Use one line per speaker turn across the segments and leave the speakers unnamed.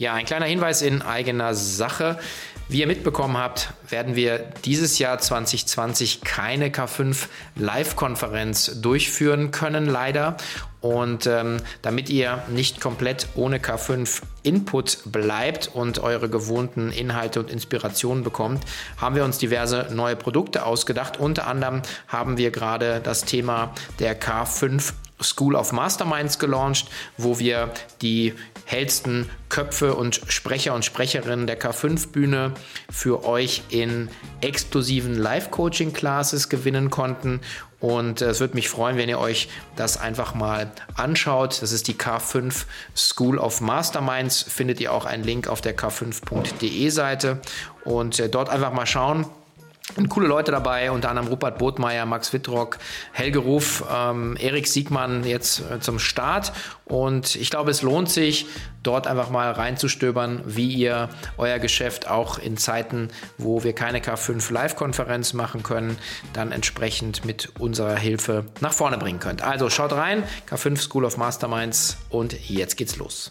Ja, ein kleiner Hinweis in eigener Sache. Wie ihr mitbekommen habt, werden wir dieses Jahr 2020 keine K5 Live-Konferenz durchführen können, leider. Und ähm, damit ihr nicht komplett ohne K5 Input bleibt und eure gewohnten Inhalte und Inspirationen bekommt, haben wir uns diverse neue Produkte ausgedacht. Unter anderem haben wir gerade das Thema der K5 School of Masterminds gelauncht, wo wir die hellsten Köpfe und Sprecher und Sprecherinnen der K5-Bühne für euch in exklusiven Live-Coaching-Classes gewinnen konnten. Und es würde mich freuen, wenn ihr euch das einfach mal anschaut. Das ist die K5 School of Masterminds. Findet ihr auch einen Link auf der k5.de Seite. Und äh, dort einfach mal schauen, coole Leute dabei, unter anderem Rupert Botmeier, Max Wittrock, Helge Ruf, ähm, Erik Siegmann jetzt äh, zum Start. Und ich glaube, es lohnt sich, dort einfach mal reinzustöbern, wie ihr euer Geschäft auch in Zeiten, wo wir keine K5 Live-Konferenz machen können, dann entsprechend mit unserer Hilfe nach vorne bringen könnt. Also schaut rein, K5 School of Masterminds und jetzt geht's los.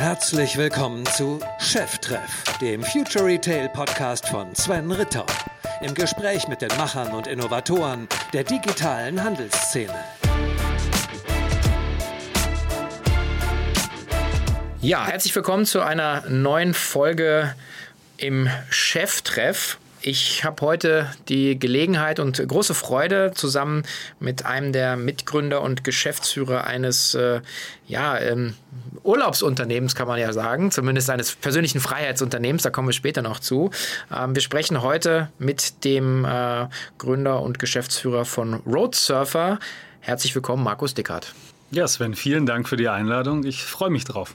Herzlich willkommen zu Cheftreff, dem Future Retail Podcast von Sven Ritter. Im Gespräch mit den Machern und Innovatoren der digitalen Handelsszene.
Ja, herzlich willkommen zu einer neuen Folge im Cheftreff. Ich habe heute die Gelegenheit und große Freude, zusammen mit einem der Mitgründer und Geschäftsführer eines äh, ja, ähm, Urlaubsunternehmens, kann man ja sagen, zumindest eines persönlichen Freiheitsunternehmens, da kommen wir später noch zu. Ähm, wir sprechen heute mit dem äh, Gründer und Geschäftsführer von Road Surfer. Herzlich willkommen, Markus Dickert.
Ja, Sven, vielen Dank für die Einladung. Ich freue mich drauf.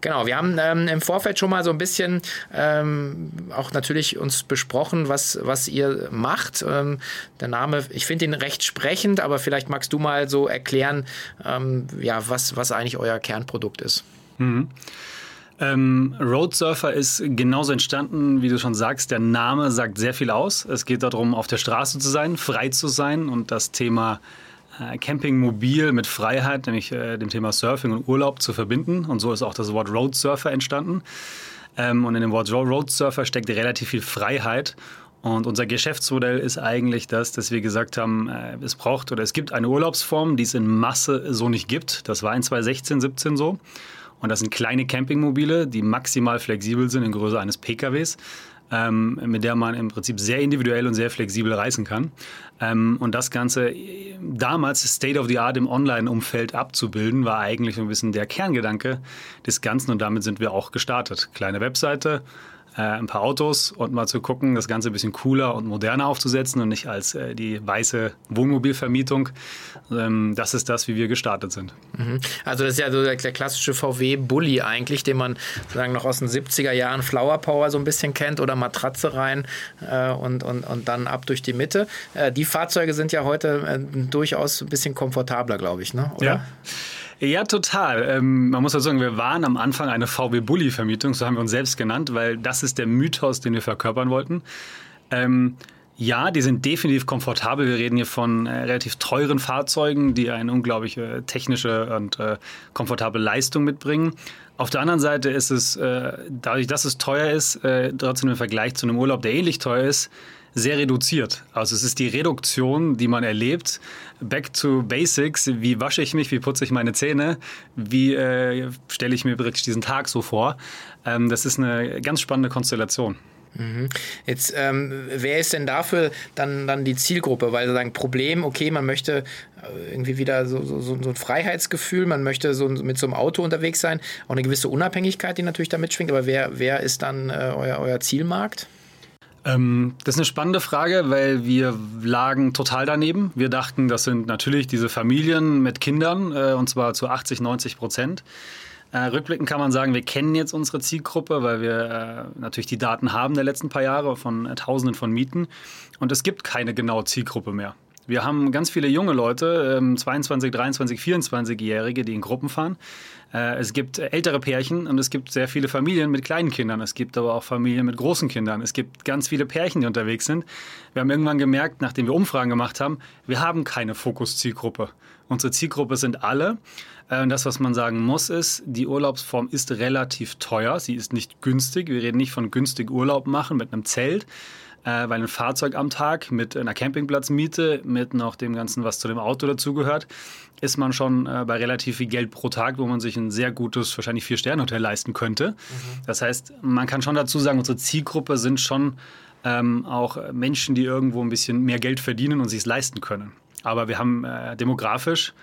Genau, wir haben ähm, im Vorfeld schon mal so ein bisschen ähm, auch natürlich uns besprochen, was, was ihr macht. Ähm, der Name, ich finde ihn recht sprechend, aber vielleicht magst du mal so erklären, ähm, ja, was, was eigentlich euer Kernprodukt ist.
Mhm. Ähm, Road Surfer ist genauso entstanden, wie du schon sagst. Der Name sagt sehr viel aus. Es geht darum, auf der Straße zu sein, frei zu sein und das Thema Camping mobil mit Freiheit, nämlich äh, dem Thema Surfing und Urlaub zu verbinden. Und so ist auch das Wort Road Surfer entstanden. Ähm, und in dem Wort Road Surfer steckt relativ viel Freiheit. Und unser Geschäftsmodell ist eigentlich das, dass wir gesagt haben, äh, es braucht oder es gibt eine Urlaubsform, die es in Masse so nicht gibt. Das war in 2016, 17 so. Und das sind kleine Campingmobile, die maximal flexibel sind in Größe eines PKWs ähm, mit der man im Prinzip sehr individuell und sehr flexibel reisen kann. Ähm, und das Ganze damals State of the Art im Online-Umfeld abzubilden, war eigentlich ein bisschen der Kerngedanke des Ganzen und damit sind wir auch gestartet. Kleine Webseite, äh, ein paar Autos und mal zu gucken, das Ganze ein bisschen cooler und moderner aufzusetzen und nicht als äh, die weiße Wohnmobilvermietung. Ähm, das ist das, wie wir gestartet sind.
Mhm. Also das ist ja so der, der klassische VW-Bully eigentlich, den man sozusagen noch aus den 70er Jahren Flower Power so ein bisschen kennt oder Matratze rein äh, und, und, und dann ab durch die Mitte. Äh, die Fahrzeuge sind ja heute äh, durchaus ein bisschen komfortabler, glaube ich, ne?
oder? Ja. Ja, total. Ähm, man muss ja sagen, wir waren am Anfang eine VW-Bully-Vermietung, so haben wir uns selbst genannt, weil das ist der Mythos, den wir verkörpern wollten. Ähm, ja, die sind definitiv komfortabel. Wir reden hier von äh, relativ teuren Fahrzeugen, die eine unglaubliche technische und äh, komfortable Leistung mitbringen. Auf der anderen Seite ist es, äh, dadurch, dass es teuer ist, äh, trotzdem im Vergleich zu einem Urlaub, der ähnlich teuer ist, sehr reduziert. Also es ist die Reduktion, die man erlebt. Back to Basics. Wie wasche ich mich? Wie putze ich meine Zähne? Wie äh, stelle ich mir wirklich diesen Tag so vor? Ähm, das ist eine ganz spannende Konstellation.
Mhm. Jetzt, ähm, wer ist denn dafür dann, dann die Zielgruppe? Weil sie sagen, Problem, okay, man möchte äh, irgendwie wieder so, so, so ein Freiheitsgefühl, man möchte so mit so einem Auto unterwegs sein, auch eine gewisse Unabhängigkeit, die natürlich da mitschwingt, aber wer, wer ist dann äh, euer, euer Zielmarkt?
Ähm, das ist eine spannende Frage, weil wir lagen total daneben. Wir dachten, das sind natürlich diese Familien mit Kindern, äh, und zwar zu 80, 90 Prozent. Äh, rückblickend kann man sagen, wir kennen jetzt unsere Zielgruppe, weil wir äh, natürlich die Daten haben der letzten paar Jahre von äh, Tausenden von Mieten. Und es gibt keine genaue Zielgruppe mehr. Wir haben ganz viele junge Leute, ähm, 22, 23, 24-Jährige, die in Gruppen fahren. Äh, es gibt ältere Pärchen und es gibt sehr viele Familien mit kleinen Kindern. Es gibt aber auch Familien mit großen Kindern. Es gibt ganz viele Pärchen, die unterwegs sind. Wir haben irgendwann gemerkt, nachdem wir Umfragen gemacht haben, wir haben keine Fokus-Zielgruppe. Unsere Zielgruppe sind alle. Äh, und das, was man sagen muss, ist, die Urlaubsform ist relativ teuer. Sie ist nicht günstig. Wir reden nicht von günstig Urlaub machen mit einem Zelt, äh, weil ein Fahrzeug am Tag mit einer Campingplatzmiete, mit noch dem Ganzen, was zu dem Auto dazugehört, ist man schon äh, bei relativ viel Geld pro Tag, wo man sich ein sehr gutes, wahrscheinlich Vier-Sterne-Hotel leisten könnte. Mhm. Das heißt, man kann schon dazu sagen, unsere Zielgruppe sind schon ähm, auch Menschen, die irgendwo ein bisschen mehr Geld verdienen und sich es leisten können. Aber wir haben äh, demografisch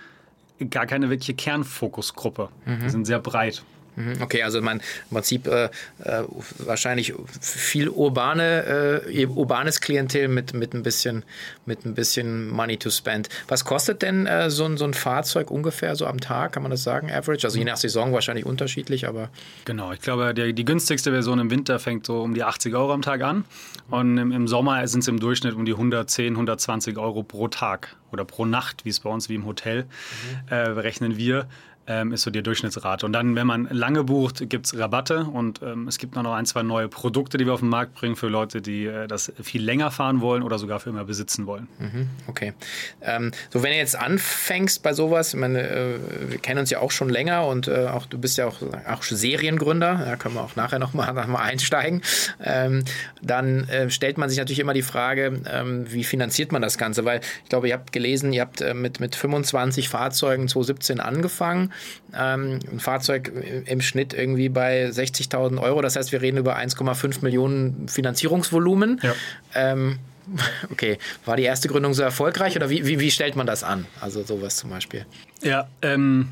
gar keine wirkliche Kernfokusgruppe. Mhm. Wir sind sehr breit.
Mhm, okay, also man im Prinzip äh, äh, wahrscheinlich viel urbane, äh, urbanes Klientel mit, mit, ein bisschen, mit ein bisschen Money to spend. Was kostet denn äh, so, ein, so ein Fahrzeug ungefähr so am Tag, kann man das sagen, average? Also je nach Saison wahrscheinlich unterschiedlich, aber.
Genau, ich glaube, die, die günstigste Version im Winter fängt so um die 80 Euro am Tag an. Und im, im Sommer sind es im Durchschnitt um die 110, 120 Euro pro Tag oder pro Nacht, wie es bei uns wie im Hotel mhm. äh, rechnen wir ähm, ist so die Durchschnittsrate. Und dann, wenn man lange bucht, gibt es Rabatte und ähm, es gibt noch ein, zwei neue Produkte, die wir auf den Markt bringen für Leute, die äh, das viel länger fahren wollen oder sogar für immer besitzen wollen.
Mhm, okay. Ähm, so, wenn du jetzt anfängst bei sowas, ich meine, äh, wir kennen uns ja auch schon länger und äh, auch du bist ja auch, auch Seriengründer, da können wir auch nachher nochmal noch mal einsteigen, ähm, dann äh, stellt man sich natürlich immer die Frage, ähm, wie finanziert man das Ganze? Weil ich glaube, ihr habt gelesen, ihr habt äh, mit, mit 25 Fahrzeugen 2017 angefangen ähm, ein Fahrzeug im Schnitt irgendwie bei 60.000 Euro. Das heißt, wir reden über 1,5 Millionen Finanzierungsvolumen. Ja. Ähm, okay, war die erste Gründung so erfolgreich oder wie, wie, wie stellt man das an? Also sowas zum Beispiel.
Ja, ähm,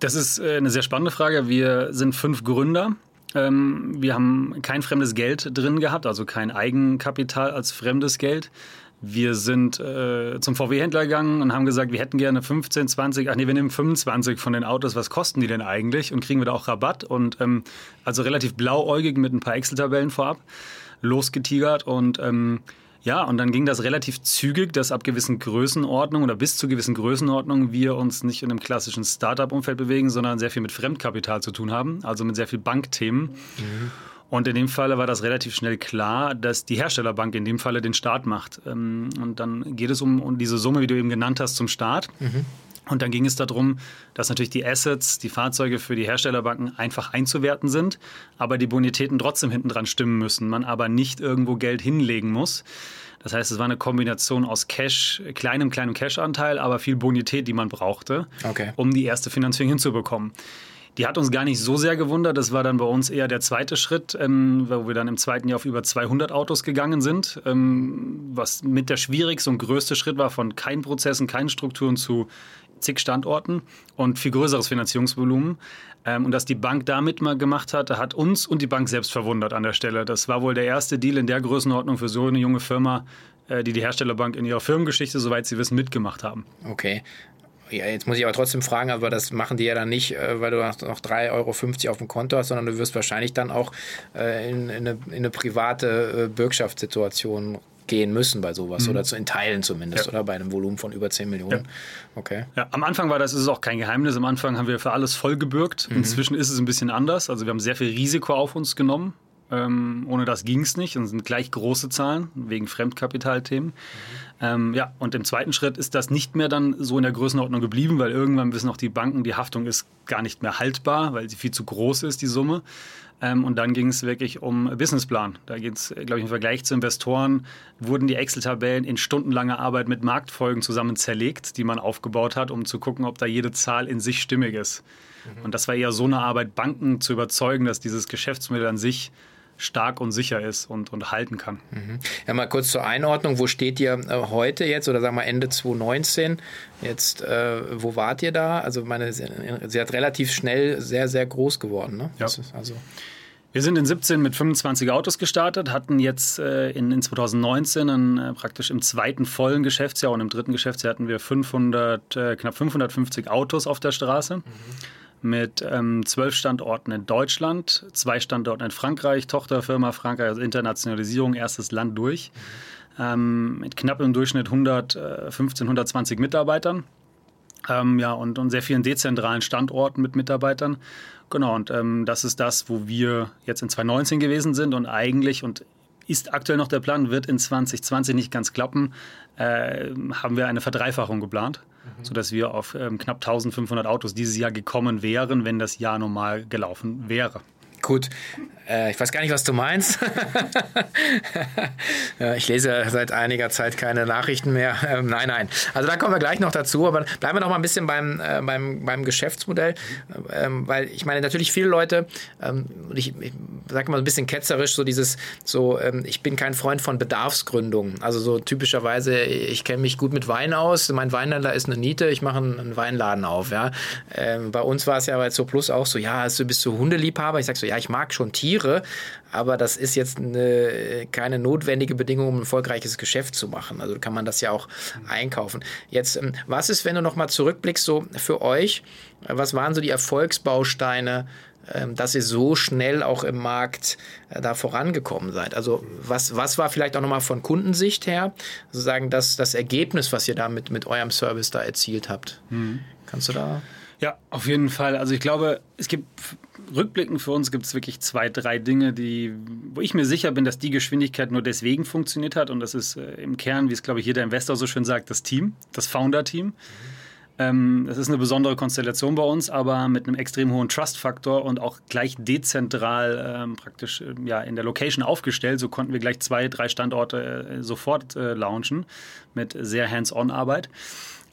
das ist äh, eine sehr spannende Frage. Wir sind fünf Gründer. Ähm, wir haben kein fremdes Geld drin gehabt, also kein Eigenkapital als fremdes Geld. Wir sind äh, zum VW-Händler gegangen und haben gesagt, wir hätten gerne 15, 20, ach nee, wir nehmen 25 von den Autos, was kosten die denn eigentlich? Und kriegen wir da auch Rabatt? Und ähm, also relativ blauäugig mit ein paar Excel-Tabellen vorab losgetigert und ähm, ja, und dann ging das relativ zügig, dass ab gewissen Größenordnungen oder bis zu gewissen Größenordnungen wir uns nicht in einem klassischen Startup-Umfeld bewegen, sondern sehr viel mit Fremdkapital zu tun haben, also mit sehr viel Bankthemen. Mhm. Und in dem Falle war das relativ schnell klar, dass die Herstellerbank in dem Falle den Start macht. Ähm, und dann geht es um, um diese Summe, wie du eben genannt hast, zum Start. Mhm. Und dann ging es darum, dass natürlich die Assets, die Fahrzeuge für die Herstellerbanken einfach einzuwerten sind, aber die Bonitäten trotzdem hinten dran stimmen müssen, man aber nicht irgendwo Geld hinlegen muss. Das heißt, es war eine Kombination aus Cash, kleinem, kleinem Cash-Anteil, aber viel Bonität, die man brauchte, okay. um die erste Finanzierung hinzubekommen. Die hat uns gar nicht so sehr gewundert. Das war dann bei uns eher der zweite Schritt, ähm, wo wir dann im zweiten Jahr auf über 200 Autos gegangen sind, ähm, was mit der schwierigste und größte Schritt war von keinen Prozessen, keinen Strukturen zu zig Standorten und viel größeres Finanzierungsvolumen. Ähm, und dass die Bank damit mal gemacht hat, hat uns und die Bank selbst verwundert an der Stelle. Das war wohl der erste Deal in der Größenordnung für so eine junge Firma, äh, die die Herstellerbank in ihrer Firmengeschichte, soweit sie wissen, mitgemacht haben.
Okay. Ja, jetzt muss ich aber trotzdem fragen, aber das machen die ja dann nicht, äh, weil du noch 3,50 Euro auf dem Konto hast, sondern du wirst wahrscheinlich dann auch äh, in, in, eine, in eine private äh, Bürgschaftssituation gehen müssen bei sowas mhm. oder zu, in Teilen zumindest ja. oder bei einem Volumen von über 10 Millionen. Ja.
Okay. Ja, am Anfang war das ist auch kein Geheimnis. Am Anfang haben wir für alles voll gebürgt. Mhm. Inzwischen ist es ein bisschen anders. Also wir haben sehr viel Risiko auf uns genommen. Ähm, ohne das ging es nicht und sind gleich große Zahlen wegen Fremdkapitalthemen. Mhm. Ähm, ja, und im zweiten Schritt ist das nicht mehr dann so in der Größenordnung geblieben, weil irgendwann wissen auch die Banken, die Haftung ist gar nicht mehr haltbar, weil sie viel zu groß ist, die Summe. Ähm, und dann ging es wirklich um Businessplan. Da geht es, glaube ich, im Vergleich zu Investoren, wurden die Excel-Tabellen in stundenlanger Arbeit mit Marktfolgen zusammen zerlegt, die man aufgebaut hat, um zu gucken, ob da jede Zahl in sich stimmig ist. Mhm. Und das war eher so eine Arbeit, Banken zu überzeugen, dass dieses Geschäftsmodell an sich stark und sicher ist und, und halten kann.
Mhm. Ja, mal kurz zur Einordnung. Wo steht ihr äh, heute jetzt oder sagen wir Ende 2019? Jetzt, äh, wo wart ihr da? Also, meine, sie, sie hat relativ schnell sehr, sehr groß geworden. Ne?
Ja. also wir sind in 17 mit 25 Autos gestartet, hatten jetzt äh, in, in 2019 einen, äh, praktisch im zweiten vollen Geschäftsjahr und im dritten Geschäftsjahr hatten wir 500, äh, knapp 550 Autos auf der Straße. Mhm mit ähm, zwölf Standorten in Deutschland, zwei Standorten in Frankreich, Tochterfirma Frankreich, also Internationalisierung, erstes Land durch, ähm, mit knapp im Durchschnitt 115, 120 Mitarbeitern. Ähm, ja, und, und sehr vielen dezentralen Standorten mit Mitarbeitern. Genau, und ähm, das ist das, wo wir jetzt in 2019 gewesen sind und eigentlich und ist aktuell noch der Plan, wird in 2020 nicht ganz klappen, äh, haben wir eine Verdreifachung geplant. Sodass wir auf ähm, knapp 1500 Autos dieses Jahr gekommen wären, wenn das Jahr normal gelaufen wäre.
Gut, äh, ich weiß gar nicht, was du meinst. ich lese seit einiger Zeit keine Nachrichten mehr. Ähm, nein, nein. Also da kommen wir gleich noch dazu, aber bleiben wir noch mal ein bisschen beim, äh, beim, beim Geschäftsmodell, ähm, weil ich meine, natürlich viele Leute, ähm, ich, ich sage mal ein bisschen ketzerisch, so dieses, so, ähm, ich bin kein Freund von Bedarfsgründung. Also so typischerweise, ich kenne mich gut mit Wein aus, mein Weinhändler ist eine Niete, ich mache einen, Weinladen auf. Ja. Ähm, bei uns war es ja bei So Plus auch so, ja, du bist so Hundeliebhaber. Ich sage so, ja, ich mag schon Tiere, aber das ist jetzt eine, keine notwendige Bedingung, um ein erfolgreiches Geschäft zu machen. Also kann man das ja auch einkaufen. Jetzt, ähm, was ist, wenn du nochmal zurückblickst, so für euch, was waren so die Erfolgsbausteine, ähm, dass ihr so schnell auch im Markt äh, da vorangekommen seid? Also was, was war vielleicht auch nochmal von Kundensicht her, sozusagen das, das Ergebnis, was ihr da mit, mit eurem Service da erzielt habt? Mhm. Kannst du da...
Ja, auf jeden Fall. Also ich glaube, es gibt rückblickend für uns gibt es wirklich zwei, drei Dinge, die, wo ich mir sicher bin, dass die Geschwindigkeit nur deswegen funktioniert hat. Und das ist äh, im Kern, wie es, glaube ich, jeder Investor so schön sagt, das Team, das Founder-Team. Mhm. Ähm, das ist eine besondere Konstellation bei uns, aber mit einem extrem hohen Trust-Faktor und auch gleich dezentral ähm, praktisch äh, ja, in der Location aufgestellt. So konnten wir gleich zwei, drei Standorte äh, sofort äh, launchen mit sehr Hands-on-Arbeit.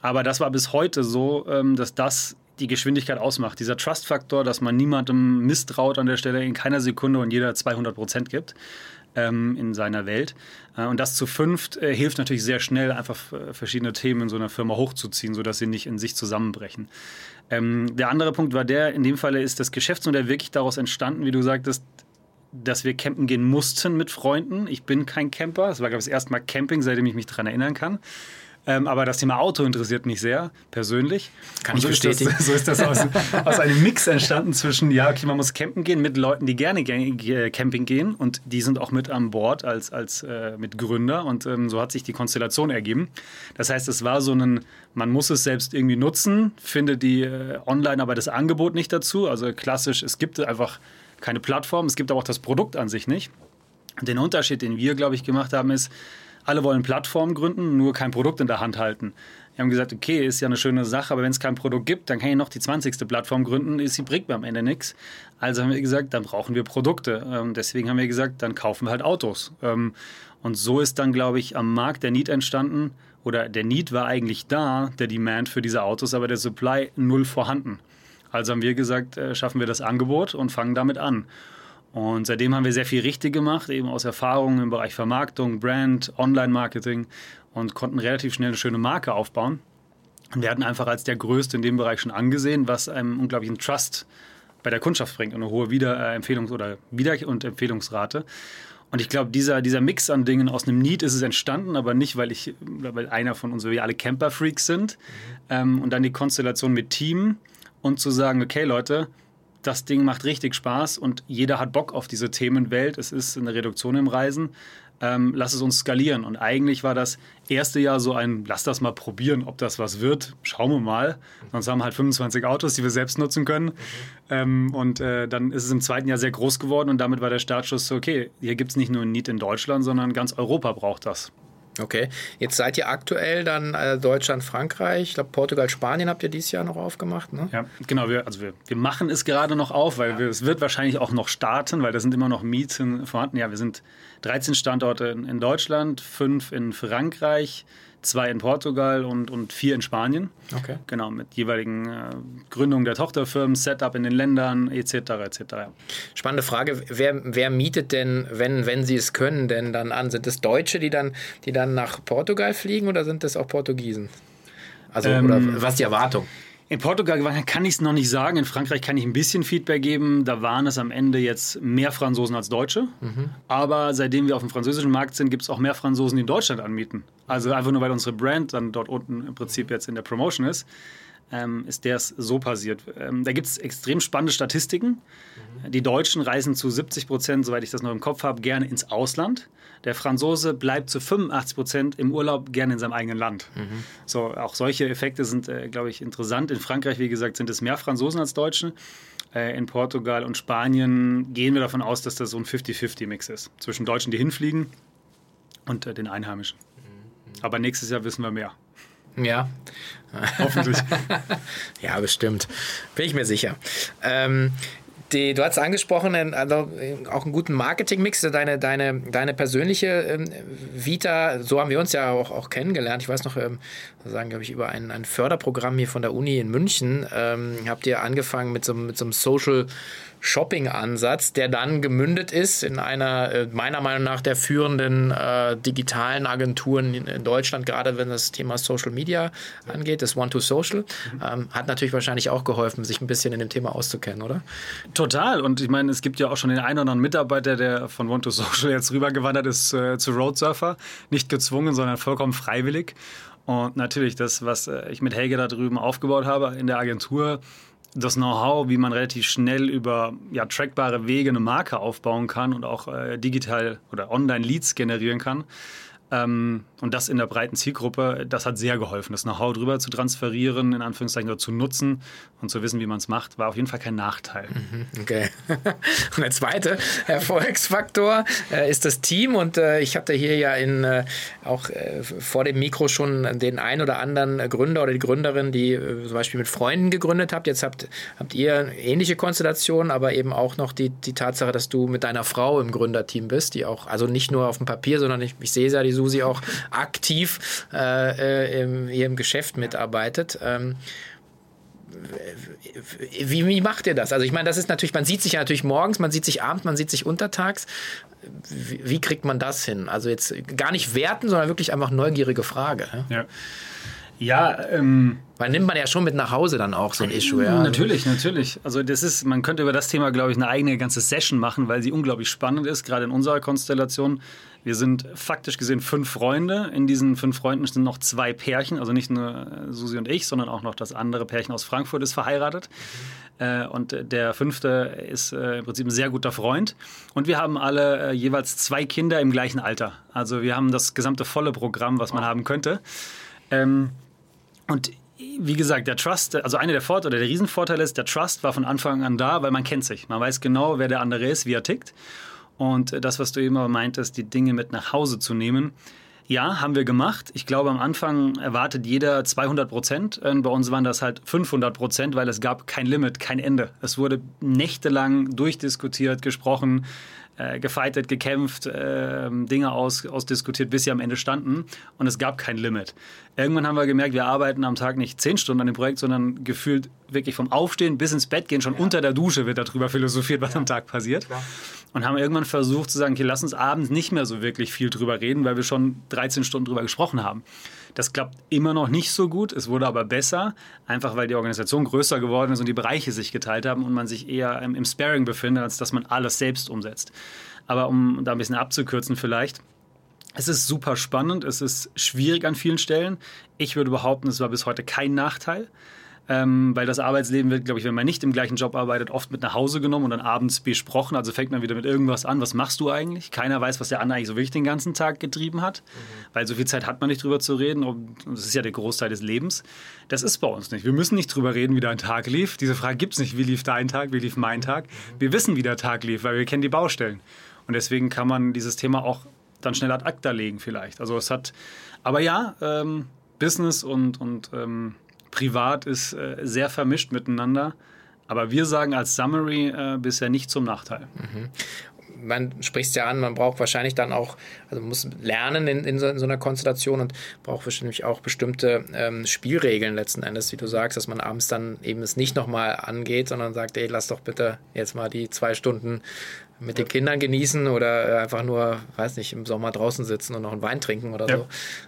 Aber das war bis heute so, ähm, dass das die Geschwindigkeit ausmacht. Dieser Trust-Faktor, dass man niemandem misstraut an der Stelle in keiner Sekunde und jeder 200 Prozent gibt ähm, in seiner Welt. Äh, und das zu fünft äh, hilft natürlich sehr schnell, einfach äh, verschiedene Themen in so einer Firma hochzuziehen, sodass sie nicht in sich zusammenbrechen. Ähm, der andere Punkt war der, in dem Falle ist das Geschäftsmodell wirklich daraus entstanden, wie du sagtest, dass wir campen gehen mussten mit Freunden. Ich bin kein Camper. Es war, glaube ich, das erste Mal Camping, seitdem ich mich daran erinnern kann. Ähm, aber das Thema Auto interessiert mich sehr, persönlich.
Kann so ich bestätigen.
Das, so ist das aus, aus, einem Mix entstanden zwischen, ja, okay, man muss campen gehen mit Leuten, die gerne Camping gehen und die sind auch mit an Bord als, als äh, mit Gründer und ähm, so hat sich die Konstellation ergeben. Das heißt, es war so ein, man muss es selbst irgendwie nutzen, findet die äh, online aber das Angebot nicht dazu. Also klassisch, es gibt einfach keine Plattform, es gibt aber auch das Produkt an sich nicht. Den Unterschied, den wir, glaube ich, gemacht haben, ist, alle wollen Plattformen gründen, nur kein Produkt in der Hand halten. Wir haben gesagt, okay, ist ja eine schöne Sache, aber wenn es kein Produkt gibt, dann kann ich noch die 20. Plattform gründen, ist die bringt mir am Ende nichts. Also haben wir gesagt, dann brauchen wir Produkte. Ähm, deswegen haben wir gesagt, dann kaufen wir halt Autos. Ähm, und so ist dann, glaube ich, am Markt der Need entstanden, oder der Need war eigentlich da, der Demand für diese Autos, aber der Supply null vorhanden. Also haben wir gesagt, äh, schaffen wir das Angebot und fangen damit an. Und seitdem haben wir sehr viel richtig gemacht, eben aus Erfahrungen im Bereich Vermarktung, Brand, Online-Marketing und konnten relativ schnell eine schöne Marke aufbauen. Und wir hatten einfach als der Größte in dem Bereich schon angesehen, was einem unglaublichen Trust bei der Kundschaft bringt und eine hohe Wiederempfehlungs- oder Wieder- und Empfehlungsrate. Und ich glaube, dieser, dieser Mix an Dingen aus einem Need ist es entstanden, aber nicht, weil ich, weil einer von uns, weil wir alle Camper-Freaks sind. Mhm. Ähm, und dann die Konstellation mit Team und zu sagen, okay, Leute, das Ding macht richtig Spaß und jeder hat Bock auf diese Themenwelt. Es ist eine Reduktion im Reisen. Ähm, lass es uns skalieren. Und eigentlich war das erste Jahr so ein, lass das mal probieren, ob das was wird. Schauen wir mal. Sonst haben wir halt 25 Autos, die wir selbst nutzen können. Mhm. Ähm, und äh, dann ist es im zweiten Jahr sehr groß geworden und damit war der Startschuss so, okay, hier gibt es nicht nur ein Need in Deutschland, sondern ganz Europa braucht das.
Okay, jetzt seid ihr aktuell dann äh, Deutschland, Frankreich, ich glaube Portugal, Spanien habt ihr dieses Jahr noch aufgemacht, ne?
Ja, genau, wir, also wir, wir machen es gerade noch auf, weil ja. wir, es wird wahrscheinlich auch noch starten, weil da sind immer noch Mieten vorhanden. Ja, wir sind 13 Standorte in, in Deutschland, fünf in Frankreich, zwei in Portugal und, und vier in Spanien.
Okay.
Genau, mit jeweiligen äh, Gründungen der Tochterfirmen, Setup in den Ländern etc. etc.
Spannende Frage, wer, wer mietet denn, wenn, wenn sie es können, denn dann an? Sind es Deutsche, die dann, die dann nach Portugal fliegen oder sind das auch Portugiesen? Also, ähm, oder was ist die Erwartung?
In Portugal kann ich es noch nicht sagen. In Frankreich kann ich ein bisschen Feedback geben. Da waren es am Ende jetzt mehr Franzosen als Deutsche. Mhm. Aber seitdem wir auf dem französischen Markt sind, gibt es auch mehr Franzosen, die in Deutschland anmieten. Also einfach nur, weil unsere Brand dann dort unten im Prinzip jetzt in der Promotion ist, ähm, ist der so passiert. Ähm, da gibt es extrem spannende Statistiken. Mhm. Die Deutschen reisen zu 70 Prozent, soweit ich das noch im Kopf habe, gerne ins Ausland. Der Franzose bleibt zu 85 Prozent im Urlaub gerne in seinem eigenen Land. Mhm. So, auch solche Effekte sind, äh, glaube ich, interessant. In Frankreich, wie gesagt, sind es mehr Franzosen als Deutsche. Äh, in Portugal und Spanien gehen wir davon aus, dass das so ein 50-50-Mix ist. Zwischen Deutschen, die hinfliegen und äh, den Einheimischen. Mhm. Aber nächstes Jahr wissen wir mehr.
Ja.
Hoffentlich.
ja, bestimmt. Bin ich mir sicher. Ähm, die, du hast angesprochen, also auch einen guten Marketingmix, deine, deine, deine persönliche ähm, Vita, so haben wir uns ja auch, auch kennengelernt. Ich weiß noch, ähm, sagen, glaube ich, über ein, ein Förderprogramm hier von der Uni in München ähm, habt ihr angefangen mit so, mit so einem Social Shopping-Ansatz, der dann gemündet ist in einer äh, meiner Meinung nach der führenden äh, digitalen Agenturen in, Deutschland, gerade wenn das Thema Social Media angeht, das One-to-Social. Ähm, hat natürlich wahrscheinlich auch geholfen, sich ein bisschen in dem Thema auszukennen, oder?
Total. Und ich meine, es gibt ja auch schon den einen oder anderen Mitarbeiter, der von One-to-Social jetzt rübergewandert ist äh, zu Roadsurfer. Nicht gezwungen, sondern vollkommen freiwillig. Und natürlich, das, was äh, ich mit Helge da drüben aufgebaut habe in der Agentur, das Know-how, wie man relativ schnell über ja, trackbare Wege eine Marke aufbauen kann und auch äh, digital oder online Leads generieren kann, ähm, und das in der breiten Zielgruppe, das hat sehr geholfen. Das Know-how drüber zu transferieren, in Anführungszeichen oder zu nutzen und zu wissen, wie man es macht, war auf jeden Fall kein Nachteil.
Mhm, okay. und der zweite Erfolgsfaktor äh, ist das Team. Und äh, ich hatte hier ja in, äh, auch äh, vor dem Mikro schon den ein oder anderen Gründer oder die Gründerin, die äh, zum Beispiel mit Freunden gegründet habt. Jetzt habt, habt ihr ähnliche Konstellationen, aber eben auch noch die, die Tatsache, dass du mit deiner Frau im Gründerteam bist, die auch, also nicht nur auf dem Papier, sondern ich, ich sehe ja die Susi auch aktiv äh, im, hier Geschäft mitarbeitet. Ähm, wie, wie, macht ihr das? Also ich meine, das ist natürlich, man sieht sich ja natürlich morgens, man sieht sich abends, man sieht sich untertags. Wie, wie kriegt man das hin? Also jetzt gar nicht werten, sondern wirklich einfach neugierige Frage.
Ja. Ja, ähm,
weil nimmt man ja schon mit nach Hause dann auch so ein Issue, ja.
Natürlich, natürlich. Also das ist, man könnte über das Thema, glaube ich, eine eigene ganze Session machen, weil sie unglaublich spannend ist, gerade in unserer Konstellation. Wir sind faktisch gesehen fünf Freunde. In diesen fünf Freunden sind noch zwei Pärchen, also nicht nur Susi und ich, sondern auch noch das andere Pärchen aus Frankfurt ist verheiratet. Mhm. und der fünfte ist äh, im Prinzip ein sehr guter Freund. Und wir haben alle äh, jeweils zwei Kinder im gleichen Alter. Also wir haben das gesamte volle Programm, was man haben könnte. Ähm, und wie gesagt, der Trust, also einer der Vorteile, der Riesenvorteil ist, der Trust war von Anfang an da, weil man kennt sich. Man weiß genau, wer der andere ist, wie er tickt. Und das, was du eben meintest, die Dinge mit nach Hause zu nehmen, ja, haben wir gemacht. Ich glaube, am Anfang erwartet jeder 200 Prozent. Bei uns waren das halt 500 Prozent, weil es gab kein Limit, kein Ende. Es wurde nächtelang durchdiskutiert, gesprochen äh, gefeitet, gekämpft, äh, Dinge aus, ausdiskutiert, bis sie am Ende standen. Und es gab kein Limit. Irgendwann haben wir gemerkt, wir arbeiten am Tag nicht zehn Stunden an dem Projekt, sondern gefühlt wirklich vom Aufstehen bis ins Bett gehen, schon ja. unter der Dusche wird darüber philosophiert, was ja. am Tag passiert. Klar. Und haben irgendwann versucht zu sagen, okay, lass uns abends nicht mehr so wirklich viel drüber reden, weil wir schon 13 Stunden drüber gesprochen haben. Das klappt immer noch nicht so gut. Es wurde aber besser, einfach weil die Organisation größer geworden ist und die Bereiche sich geteilt haben und man sich eher im, im Sparing befindet, als dass man alles selbst umsetzt. Aber um da ein bisschen abzukürzen vielleicht, es ist super spannend, es ist schwierig an vielen Stellen. Ich würde behaupten, es war bis heute kein Nachteil. Ähm, weil das Arbeitsleben wird, glaube ich, wenn man nicht im gleichen Job arbeitet, oft mit nach Hause genommen und dann abends besprochen. Also fängt man wieder mit irgendwas an. Was machst du eigentlich? Keiner weiß, was der andere eigentlich so wirklich den ganzen Tag getrieben hat, mhm. weil so viel Zeit hat man nicht drüber zu reden. Und das ist ja der Großteil des Lebens. Das ist bei uns nicht. Wir müssen nicht drüber reden, wie dein Tag lief. Diese Frage gibt es nicht. Wie lief dein Tag? Wie lief mein Tag? Mhm. Wir wissen, wie der Tag lief, weil wir kennen die Baustellen. Und deswegen kann man dieses Thema auch dann schnell ad acta legen vielleicht. Also es hat, aber ja, ähm, Business und, und ähm, privat ist äh, sehr vermischt miteinander. Aber wir sagen als Summary äh, bisher nicht zum Nachteil.
Mhm man spricht ja an, man braucht wahrscheinlich dann auch, also muss lernen in, in, so, in so einer Konstellation und braucht wahrscheinlich auch bestimmte ähm, Spielregeln letzten Endes, wie du sagst, dass man abends dann eben es nicht nochmal angeht, sondern sagt, ey, lass doch bitte jetzt mal die zwei Stunden mit den Kindern genießen oder einfach nur, weiß nicht, im Sommer draußen sitzen und noch einen Wein trinken oder ja. so.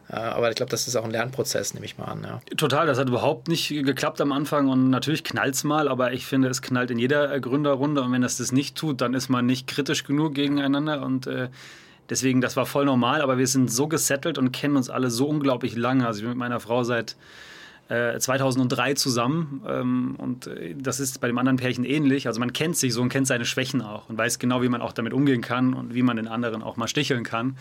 Äh, aber ich glaube, das ist auch ein Lernprozess, nehme ich mal an. Ja.
Total, das hat überhaupt nicht geklappt am Anfang und natürlich knallt es mal, aber ich finde, es knallt in jeder Gründerrunde und wenn es das nicht tut, dann ist man nicht kritisch genug gegeneinander und äh, deswegen, das war voll normal, aber wir sind so gesettelt und kennen uns alle so unglaublich lange. Also ich bin mit meiner Frau seit 2003 äh, zusammen ähm, und äh, das ist bei dem anderen Pärchen ähnlich. Also man kennt sich so und kennt seine Schwächen auch und weiß genau, wie man auch damit umgehen kann und wie man den anderen auch mal sticheln kann.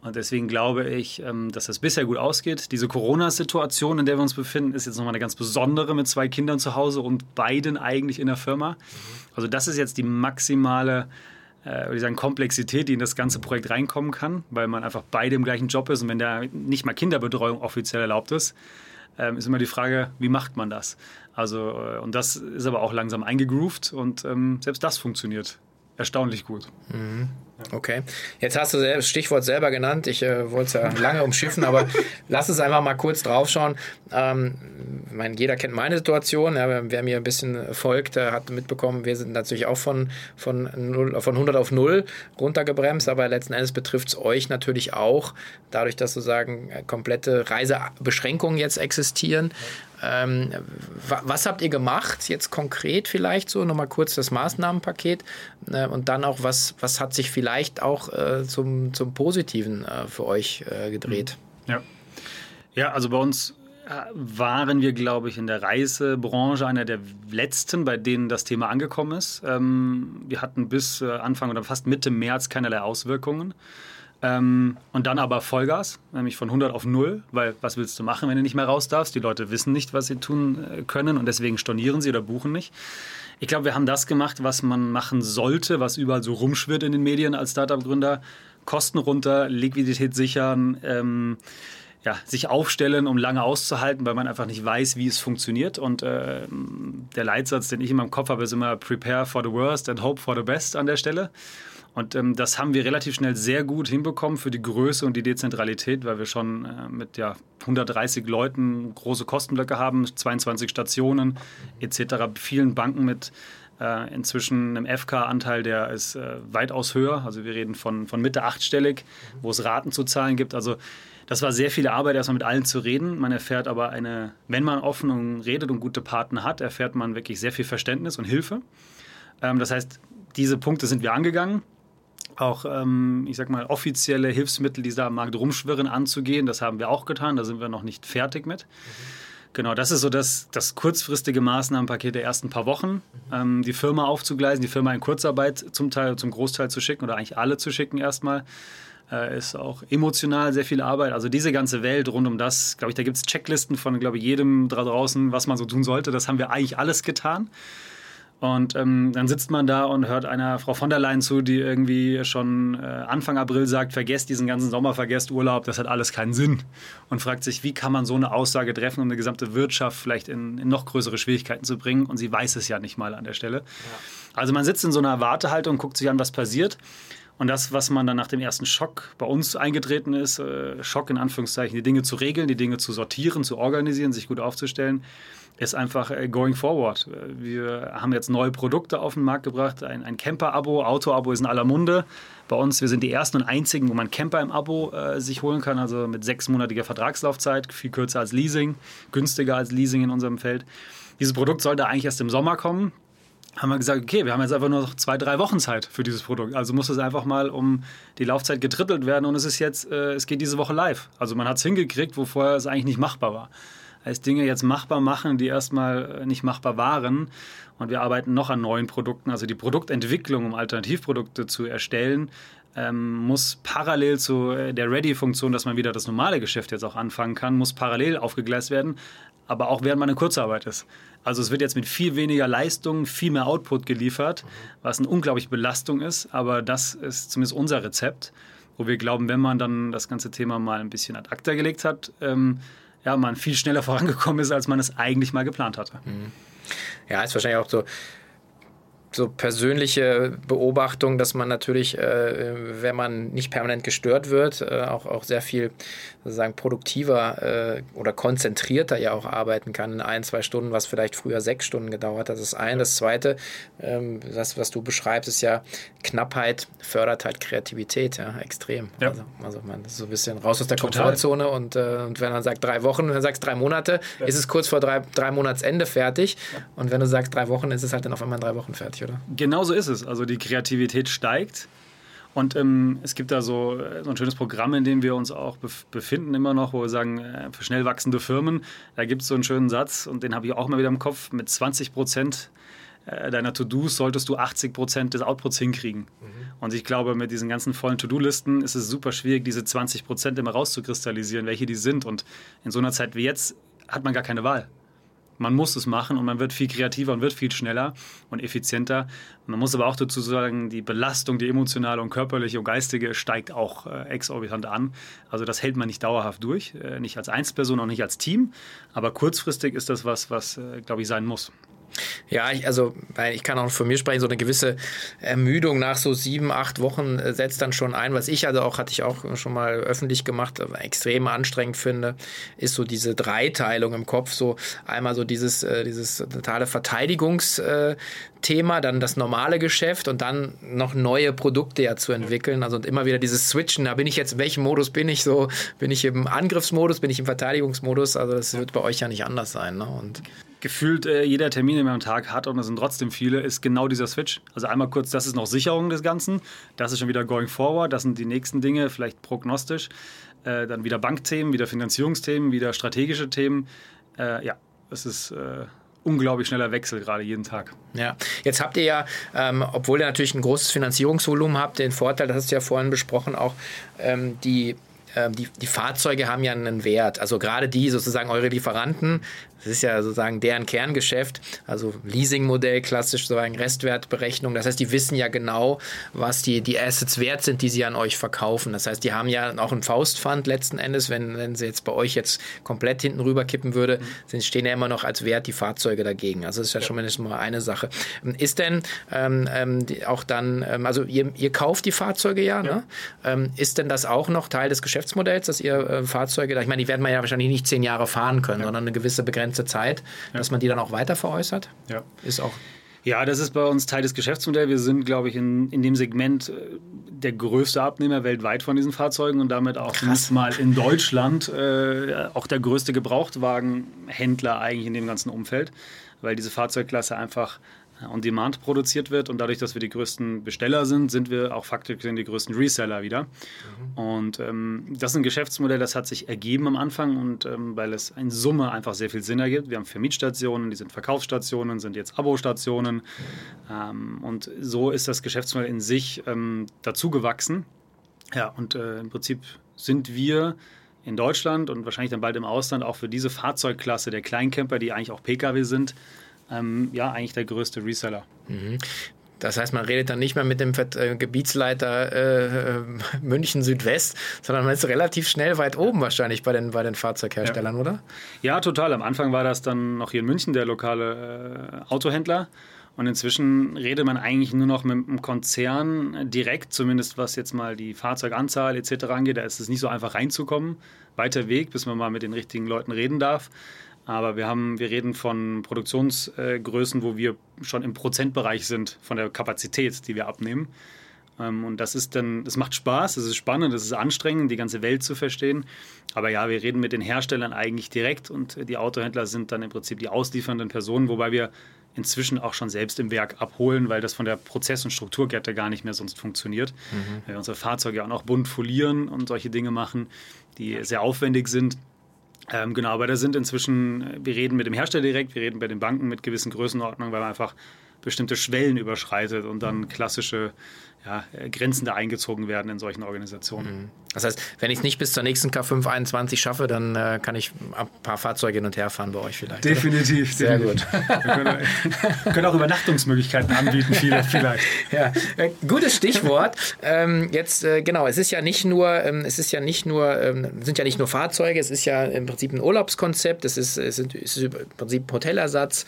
Und deswegen glaube ich, ähm, dass das bisher gut ausgeht. Diese Corona-Situation, in der wir uns befinden, ist jetzt nochmal eine ganz besondere mit zwei Kindern zu Hause und beiden eigentlich in der Firma. Also das ist jetzt die maximale äh, ich sagen, Komplexität, die in das ganze Projekt reinkommen kann, weil man einfach beide im gleichen Job ist und wenn da nicht mal Kinderbetreuung offiziell erlaubt ist, ähm, ist immer die Frage, wie macht man das? Also, äh, und das ist aber auch langsam eingegroovt und ähm, selbst das funktioniert erstaunlich gut.
Mhm. Okay. Jetzt hast du das Stichwort selber genannt. Ich äh, wollte es ja lange umschiffen, aber lass uns einfach mal kurz draufschauen. Ähm, ich meine, jeder kennt meine Situation. Ja, wer mir ein bisschen folgt, äh, hat mitbekommen, wir sind natürlich auch von, von, 0, von 100 auf 0 runtergebremst, aber letzten Endes betrifft es euch natürlich auch, dadurch, dass sozusagen komplette Reisebeschränkungen jetzt existieren. Ähm, was habt ihr gemacht, jetzt konkret vielleicht so, nochmal kurz das Maßnahmenpaket äh, und dann auch, was, was hat sich vielleicht auch äh, zum, zum Positiven äh, für euch äh, gedreht?
Ja. ja, also bei uns äh, waren wir, glaube ich, in der Reisebranche einer der letzten, bei denen das Thema angekommen ist. Ähm, wir hatten bis äh, Anfang oder fast Mitte März keinerlei Auswirkungen. Ähm, und dann aber Vollgas, nämlich von 100 auf 0, weil was willst du machen, wenn du nicht mehr raus darfst? Die Leute wissen nicht, was sie tun äh, können und deswegen stornieren sie oder buchen nicht. Ich glaube, wir haben das gemacht, was man machen sollte, was überall so rumschwirrt in den Medien als Startup-Gründer. Kosten runter, Liquidität sichern, ähm, ja, sich aufstellen, um lange auszuhalten, weil man einfach nicht weiß, wie es funktioniert. Und äh, der Leitsatz, den ich immer im Kopf habe, ist immer Prepare for the worst and hope for the best an der Stelle. Und ähm, das haben wir relativ schnell sehr gut hinbekommen für die Größe und die Dezentralität, weil wir schon äh, mit ja, 130 Leuten große Kostenblöcke haben, 22 Stationen etc., vielen Banken mit äh, inzwischen einem FK-Anteil, der ist äh, weitaus höher. Also wir reden von, von Mitte achtstellig, wo es Raten zu zahlen gibt. Also das war sehr viel Arbeit, erstmal mit allen zu reden. Man erfährt aber eine, wenn man offen und redet und gute Partner hat, erfährt man wirklich sehr viel Verständnis und Hilfe. Ähm, das heißt, diese Punkte sind wir angegangen auch, ähm, ich sag mal, offizielle Hilfsmittel, die da am Markt rumschwirren, anzugehen. Das haben wir auch getan, da sind wir noch nicht fertig mit. Mhm. Genau, das ist so das, das kurzfristige Maßnahmenpaket der ersten paar Wochen. Ähm, die Firma aufzugleisen, die Firma in Kurzarbeit zum Teil, zum Großteil zu schicken oder eigentlich alle zu schicken erstmal. Äh, ist auch emotional sehr viel Arbeit. Also diese ganze Welt rund um das, glaube ich, da gibt es Checklisten von, glaube ich, jedem da draußen, was man so tun sollte. Das haben wir eigentlich alles getan. Und ähm, dann sitzt man da und hört einer Frau von der Leyen zu, die irgendwie schon äh, Anfang April sagt, vergesst diesen ganzen Sommer, vergesst Urlaub, das hat alles keinen Sinn. Und fragt sich, wie kann man so eine Aussage treffen, um eine gesamte Wirtschaft vielleicht in, in noch größere Schwierigkeiten zu bringen. Und sie weiß es ja nicht mal an der Stelle. Ja. Also man sitzt in so einer Wartehaltung und guckt sich an, was passiert. Und das, was man dann nach dem ersten Schock bei uns eingetreten ist, äh, Schock in Anführungszeichen, die Dinge zu regeln, die Dinge zu sortieren, zu organisieren, sich gut aufzustellen, ist einfach äh, going forward. Wir haben jetzt neue Produkte auf den Markt gebracht, ein, ein Camper-Abo, Auto-Abo ist in aller Munde. Bei uns, wir sind die ersten und einzigen, wo man Camper im Abo äh, sich holen kann, also mit sechsmonatiger Vertragslaufzeit, viel kürzer als Leasing, günstiger als Leasing in unserem Feld. Dieses Produkt sollte eigentlich erst im Sommer kommen. Haben wir gesagt, okay, wir haben jetzt einfach nur noch zwei, drei Wochen Zeit für dieses Produkt. Also muss es einfach mal um die Laufzeit getrittelt werden und es ist jetzt, äh, es geht diese Woche live. Also man hat es hingekriegt, wo vorher es eigentlich nicht machbar war als Dinge jetzt machbar machen, die erstmal äh, nicht machbar waren. Und wir arbeiten noch an neuen Produkten. Also die Produktentwicklung, um Alternativprodukte zu erstellen, ähm, muss parallel zu äh, der Ready-Funktion, dass man wieder das normale Geschäft jetzt auch anfangen kann, muss parallel aufgegleist werden, aber auch während man in Kurzarbeit ist. Also es wird jetzt mit viel weniger Leistung, viel mehr Output geliefert, was eine unglaubliche Belastung ist, aber das ist zumindest unser Rezept, wo wir glauben, wenn man dann das ganze Thema mal ein bisschen ad acta gelegt hat, ähm, ja, man viel schneller vorangekommen ist, als man es eigentlich mal geplant hatte. Mhm.
Ja, ist wahrscheinlich auch so so persönliche Beobachtung, dass man natürlich, äh, wenn man nicht permanent gestört wird, äh, auch, auch sehr viel sozusagen produktiver äh, oder konzentrierter ja auch arbeiten kann in ein, zwei Stunden, was vielleicht früher sechs Stunden gedauert hat. Das ist ein. Das zweite, ähm, das, was du beschreibst, ist ja Knappheit fördert halt Kreativität, ja, extrem. Ja. Also, also man ist so ein bisschen raus aus der Total. Komfortzone und, äh, und wenn man sagt drei Wochen, wenn du sagst drei Monate, ja. ist es kurz vor drei, drei Monatsende fertig. Ja. Und wenn du sagst drei Wochen, ist es halt dann auf einmal in drei Wochen fertig, oder?
Genau so ist es. Also die Kreativität steigt. Und ähm, es gibt da so, äh, so ein schönes Programm, in dem wir uns auch befinden immer noch, wo wir sagen, äh, für schnell wachsende Firmen, da gibt es so einen schönen Satz und den habe ich auch mal wieder im Kopf, mit 20 Prozent äh, deiner To-Dos solltest du 80 Prozent des Outputs hinkriegen. Mhm. Und ich glaube, mit diesen ganzen vollen To-Do-Listen ist es super schwierig, diese 20 Prozent immer rauszukristallisieren, welche die sind. Und in so einer Zeit wie jetzt hat man gar keine Wahl. Man muss es machen und man wird viel kreativer und wird viel schneller und effizienter. Man muss aber auch dazu sagen, die Belastung, die emotionale und körperliche und geistige steigt auch äh, exorbitant an. Also das hält man nicht dauerhaft durch, äh, nicht als Einzelperson, auch nicht als Team. Aber kurzfristig ist das was, was, äh, glaube ich, sein muss.
Ja, ich, also ich kann auch von mir sprechen, so eine gewisse Ermüdung nach so sieben, acht Wochen äh, setzt dann schon ein. Was ich also auch, hatte ich auch schon mal öffentlich gemacht, extrem anstrengend finde, ist so diese Dreiteilung im Kopf. So einmal so dieses, äh, dieses totale Verteidigungsthema, dann das normale Geschäft und dann noch neue Produkte ja zu entwickeln. Also immer wieder dieses Switchen, da bin ich jetzt, in welchem Modus bin ich so? Bin ich im Angriffsmodus, bin ich im Verteidigungsmodus? Also das wird bei euch ja nicht anders sein. Ne? Und
gefühlt äh, jeder Termin, den man am Tag hat, und es sind trotzdem viele, ist genau dieser Switch. Also einmal kurz, das ist noch Sicherung des Ganzen, das ist schon wieder going forward, das sind die nächsten Dinge, vielleicht prognostisch. Äh, dann wieder Bankthemen, wieder Finanzierungsthemen, wieder strategische Themen. Äh, ja, es ist äh, unglaublich schneller Wechsel gerade jeden Tag.
Ja, jetzt habt ihr ja, ähm, obwohl ihr natürlich ein großes Finanzierungsvolumen habt, den Vorteil, das hast du ja vorhin besprochen, auch ähm, die ähm, die, die Fahrzeuge haben ja einen Wert. Also gerade die sozusagen eure Lieferanten, das ist ja sozusagen deren Kerngeschäft, also Leasingmodell, klassisch sozusagen Restwertberechnung. Das heißt, die wissen ja genau, was die, die Assets wert sind, die sie an euch verkaufen. Das heißt, die haben ja auch einen Faustpfand letzten Endes, wenn, wenn sie jetzt bei euch jetzt komplett hinten rüber kippen würde, sind, stehen ja immer noch als Wert die Fahrzeuge dagegen. Also das ist ja schon mindestens mal eine Sache. Ist denn ähm, ähm, auch dann, ähm, also ihr, ihr kauft die Fahrzeuge ja, ja. Ne? Ist denn das auch noch Teil des Geschäftsmodells, dass ihr äh, Fahrzeuge, ich meine, die werden man ja wahrscheinlich nicht zehn Jahre fahren können, ja. sondern eine gewisse Begrenzung begrenzte Zeit, ja. dass man die dann auch weiter veräußert?
Ja.
Ist auch.
Ja, das ist bei uns Teil des Geschäftsmodells. Wir sind, glaube ich, in, in dem Segment äh, der größte Abnehmer weltweit von diesen Fahrzeugen und damit auch Krass. mal in Deutschland äh, auch der größte Gebrauchtwagenhändler eigentlich in dem ganzen Umfeld, weil diese Fahrzeugklasse einfach on Demand produziert wird und dadurch, dass wir die größten Besteller sind, sind wir auch faktisch die größten Reseller wieder. Mhm. Und ähm, das ist ein Geschäftsmodell, das hat sich ergeben am Anfang und ähm, weil es in Summe einfach sehr viel Sinn ergibt. Wir haben Vermietstationen, die sind Verkaufsstationen, sind jetzt Abo-Stationen ähm, und so ist das Geschäftsmodell in sich ähm, dazu gewachsen. Ja, und äh, im Prinzip sind wir in Deutschland und wahrscheinlich dann bald im Ausland auch für diese Fahrzeugklasse der Kleincamper, die eigentlich auch Pkw sind, ähm, ja, eigentlich der größte Reseller.
Mhm. Das heißt, man redet dann nicht mehr mit dem äh, Gebietsleiter äh, München Südwest, sondern man ist relativ schnell weit oben wahrscheinlich bei den, bei den Fahrzeugherstellern,
ja.
oder?
Ja, total. Am Anfang war das dann noch hier in München der lokale äh, Autohändler. Und inzwischen redet man eigentlich nur noch mit dem Konzern direkt, zumindest was jetzt mal die Fahrzeuganzahl etc. angeht. Da ist es nicht so einfach reinzukommen. Weiter Weg, bis man mal mit den richtigen Leuten reden darf. Aber wir haben, wir reden von Produktionsgrößen, wo wir schon im Prozentbereich sind von der Kapazität, die wir abnehmen. Ähm, und das ist dann, das macht Spaß, es ist spannend, es ist anstrengend, die ganze Welt zu verstehen. Aber ja, wir reden mit den Herstellern eigentlich direkt und die Autohändler sind dann im Prinzip die ausliefernden Personen, wobei wir inzwischen auch schon selbst im Werk abholen, weil das von der Prozess- und Strukturkette gar nicht mehr sonst funktioniert. Mhm. Weil wir unsere Fahrzeuge auch noch bunt folieren und solche Dinge machen, die sehr aufwendig sind. Ähm, genau, aber da sind inzwischen, wir reden mit dem Hersteller direkt, wir reden bei den Banken mit gewissen Größenordnungen, weil man einfach bestimmte Schwellen überschreitet und dann klassische ja, Grenzen da eingezogen werden in solchen Organisationen.
Mhm. Das heißt, wenn ich es nicht bis zur nächsten K521 schaffe, dann äh, kann ich ein paar Fahrzeuge hin und her fahren bei euch vielleicht.
Definitiv.
Oder? Sehr gut.
Wir können, können, auch Übernachtungsmöglichkeiten anbieten, viele vielleicht.
Ja, äh, gutes Stichwort. ähm, jetzt, äh, genau, es ist ja nicht nur, ähm, es ist ja nicht nur, ähm, sind ja nicht nur Fahrzeuge, es ist ja im Prinzip ein Urlaubskonzept, es ist, es ist, es ist im Prinzip Hotellersatz.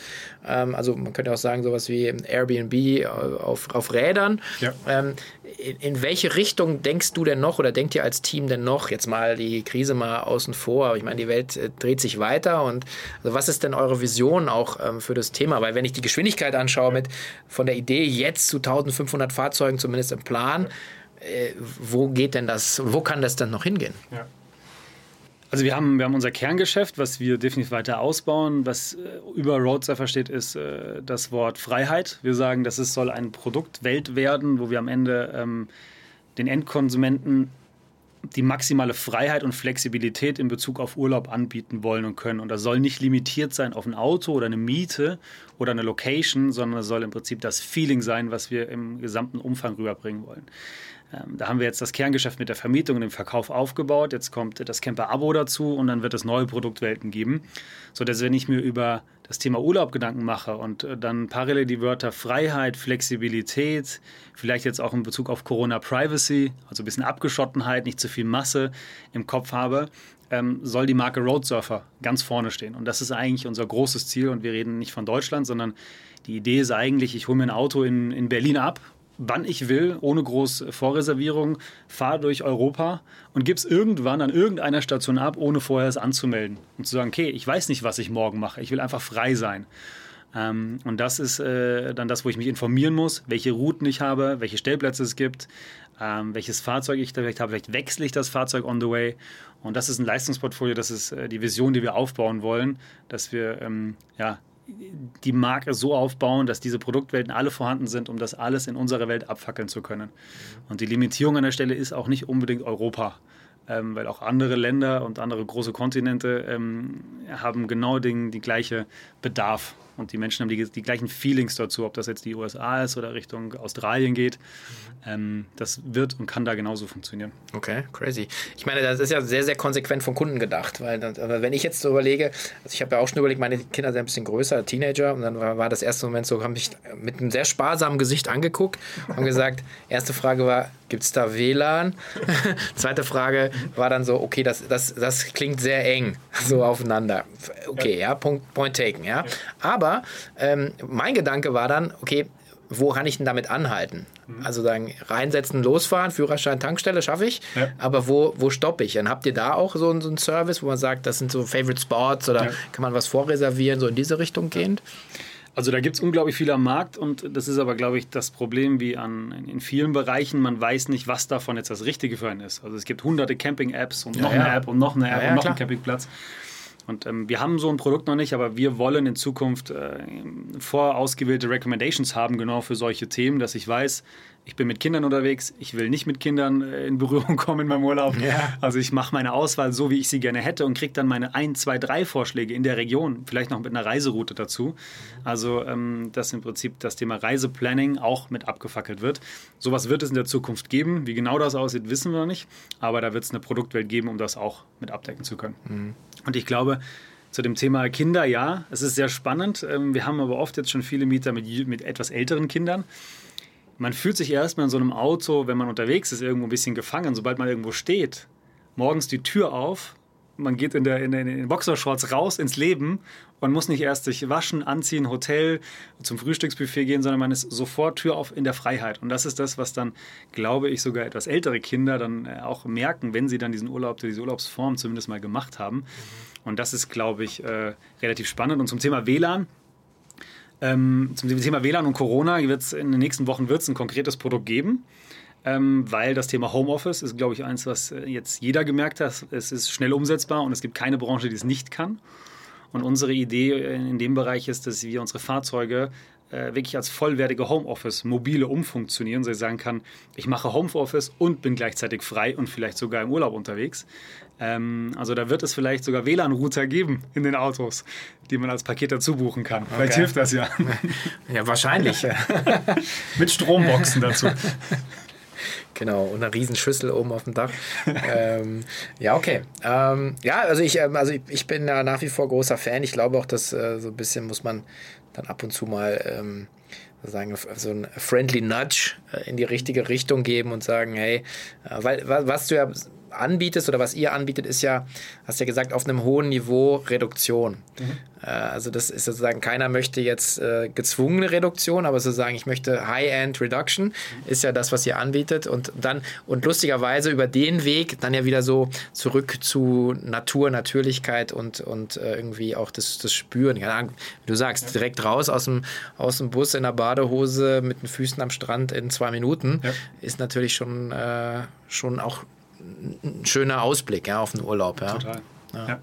Ähm, also man könnte auch sagen, sowas wie Airbnb äh, auf, auf Rädern. Ja. Ähm, in, in, welche Richtung denkst du denn noch oder denkt ihr als Team denn noch? Jetzt mal die Krise mal außen vor. Ich meine, die Welt äh, dreht sich weiter. Und also was ist denn eure Vision auch ähm, für das Thema? Weil wenn ich die Geschwindigkeit anschaue mit von der Idee jetzt zu 1500 Fahrzeugen zumindest im Plan, äh, wo geht denn das, wo kann das dann noch hingehen?
Ja. Also wir haben, wir haben unser Kerngeschäft, was wir definitiv weiter ausbauen. Was äh, über Roadsurfer steht, ist äh, das Wort Freiheit. Wir sagen, dass es soll ein Produktwelt werden, wo wir am Ende ähm, den Endkonsumenten die maximale Freiheit und Flexibilität in Bezug auf Urlaub anbieten wollen und können. Und das soll nicht limitiert sein auf ein Auto oder eine Miete oder eine Location, sondern es soll im Prinzip das Feeling sein, was wir im gesamten Umfang rüberbringen wollen. Ähm, da haben wir jetzt das Kerngeschäft mit der Vermietung und dem Verkauf aufgebaut. Jetzt kommt das Camper-Abo dazu und dann wird es neue Produktwelten geben, sodass wenn ich mir über das Thema Urlaub Gedanken mache und äh, dann parallel die Wörter Freiheit, Flexibilität, vielleicht jetzt auch in Bezug auf Corona Privacy, also ein bisschen Abgeschottenheit, nicht zu viel Masse im Kopf habe, ähm, soll die Marke Road Surfer ganz vorne stehen. Und das ist eigentlich unser großes Ziel. Und wir reden nicht von Deutschland, sondern die Idee ist eigentlich, ich hole mir ein Auto in, in Berlin ab wann ich will, ohne groß Vorreservierung, fahre durch Europa und gebe es irgendwann an irgendeiner Station ab, ohne vorher es anzumelden. Und zu sagen, okay, ich weiß nicht, was ich morgen mache, ich will einfach frei sein. Ähm, und das ist äh, dann das, wo ich mich informieren muss, welche Routen ich habe, welche Stellplätze es gibt, ähm, welches Fahrzeug ich da vielleicht habe. Vielleicht wechsle ich das Fahrzeug on the way. Und das ist ein Leistungsportfolio, das ist äh, die Vision, die wir aufbauen wollen, dass wir ähm, ja, die Marke so aufbauen, dass diese Produktwelten alle vorhanden sind, um das alles in unserer Welt abfackeln zu können. Und die Limitierung an der Stelle ist auch nicht unbedingt Europa, ähm, weil auch andere Länder und andere große Kontinente ähm, haben genau den, die gleiche Bedarf und die Menschen haben die, die gleichen Feelings dazu, ob das jetzt die USA ist oder Richtung Australien geht. Ähm, das wird und kann da genauso funktionieren.
Okay, crazy. Ich meine, das ist ja sehr, sehr konsequent vom Kunden gedacht, weil aber wenn ich jetzt so überlege, also ich habe ja auch schon überlegt, meine Kinder sind ein bisschen größer, Teenager, und dann war, war das erste Moment so, haben mich mit einem sehr sparsamen Gesicht angeguckt, haben gesagt, erste Frage war, gibt es da WLAN? Zweite Frage war dann so, okay, das, das, das klingt sehr eng, so aufeinander. Okay, ja, Punkt, Point taken, ja. Aber ähm, mein Gedanke war dann, okay, wo kann ich denn damit anhalten? Mhm. Also sagen, reinsetzen, losfahren, Führerschein, Tankstelle schaffe ich, ja. aber wo, wo stoppe ich? Dann habt ihr da auch so, so einen Service, wo man sagt, das sind so Favorite Spots oder ja. kann man was vorreservieren, so in diese Richtung gehend?
Also da gibt es unglaublich viel am Markt und das ist aber, glaube ich, das Problem wie an, in vielen Bereichen. Man weiß nicht, was davon jetzt das Richtige für einen ist. Also es gibt hunderte Camping-Apps und noch ja, eine App und noch eine App und noch klar. einen Campingplatz. Und ähm, wir haben so ein Produkt noch nicht, aber wir wollen in Zukunft äh, vorausgewählte Recommendations haben, genau für solche Themen, dass ich weiß, ich bin mit Kindern unterwegs, ich will nicht mit Kindern äh, in Berührung kommen in meinem Urlaub. Ja. Also ich mache meine Auswahl so, wie ich sie gerne hätte und kriege dann meine ein, zwei, drei Vorschläge in der Region, vielleicht noch mit einer Reiseroute dazu. Also ähm, dass im Prinzip das Thema Reiseplanning auch mit abgefackelt wird. Sowas wird es in der Zukunft geben. Wie genau das aussieht, wissen wir noch nicht. Aber da wird es eine Produktwelt geben, um das auch mit abdecken zu können. Mhm. Und ich glaube, zu dem Thema Kinder, ja, es ist sehr spannend. Ähm, wir haben aber oft jetzt schon viele Mieter mit, mit etwas älteren Kindern man fühlt sich erstmal in so einem Auto, wenn man unterwegs ist, irgendwo ein bisschen gefangen. Sobald man irgendwo steht, morgens die Tür auf, man geht in, der, in, der, in den Boxershorts raus ins Leben und muss nicht erst sich waschen, anziehen, Hotel, zum Frühstücksbuffet gehen, sondern man ist sofort Tür auf in der Freiheit. Und das ist das, was dann, glaube ich, sogar etwas ältere Kinder dann äh, auch merken, wenn sie dann diesen Urlaub, diese Urlaubsform zumindest mal gemacht haben. Mhm. Und das ist, glaube ich, äh, relativ spannend. Und zum Thema WLAN, ähm, zum Thema WLAN und Corona wird's in den nächsten Wochen wird es ein konkretes Produkt geben. Ähm, weil das Thema Homeoffice ist, glaube ich, eins, was äh, jetzt jeder gemerkt hat. Es ist schnell umsetzbar und es gibt keine Branche, die es nicht kann. Und unsere Idee in dem Bereich ist, dass wir unsere Fahrzeuge äh, wirklich als vollwertige Homeoffice mobile umfunktionieren, so ich sagen kann, ich mache Homeoffice und bin gleichzeitig frei und vielleicht sogar im Urlaub unterwegs. Ähm, also da wird es vielleicht sogar WLAN-Router geben in den Autos, die man als Paket dazu buchen kann. Okay. Vielleicht hilft das ja.
Ja, wahrscheinlich.
Mit Stromboxen dazu.
Genau, und eine riesen Schüssel oben auf dem Dach. ähm, ja, okay. Ähm, ja, also ich, ähm, also ich, ich bin ja nach wie vor großer Fan. Ich glaube auch, dass äh, so ein bisschen muss man dann ab und zu mal ähm, sagen, so ein friendly Nudge äh, in die richtige Richtung geben und sagen, hey, äh, weil was du ja anbietest oder was ihr anbietet, ist ja, hast ja gesagt, auf einem hohen Niveau Reduktion. Mhm. Äh, also das ist sozusagen, keiner möchte jetzt äh, gezwungene Reduktion, aber sozusagen, ich möchte High-End Reduction, mhm. ist ja das, was ihr anbietet. Und dann, und lustigerweise über den Weg dann ja wieder so zurück zu Natur, Natürlichkeit und, und äh, irgendwie auch das, das Spüren. Ja, du sagst, direkt raus aus dem, aus dem Bus in der Badehose mit den Füßen am Strand in zwei Minuten, ja. ist natürlich schon, äh, schon auch ein schöner Ausblick ja, auf den Urlaub. Ja. Total.
Ja. ja.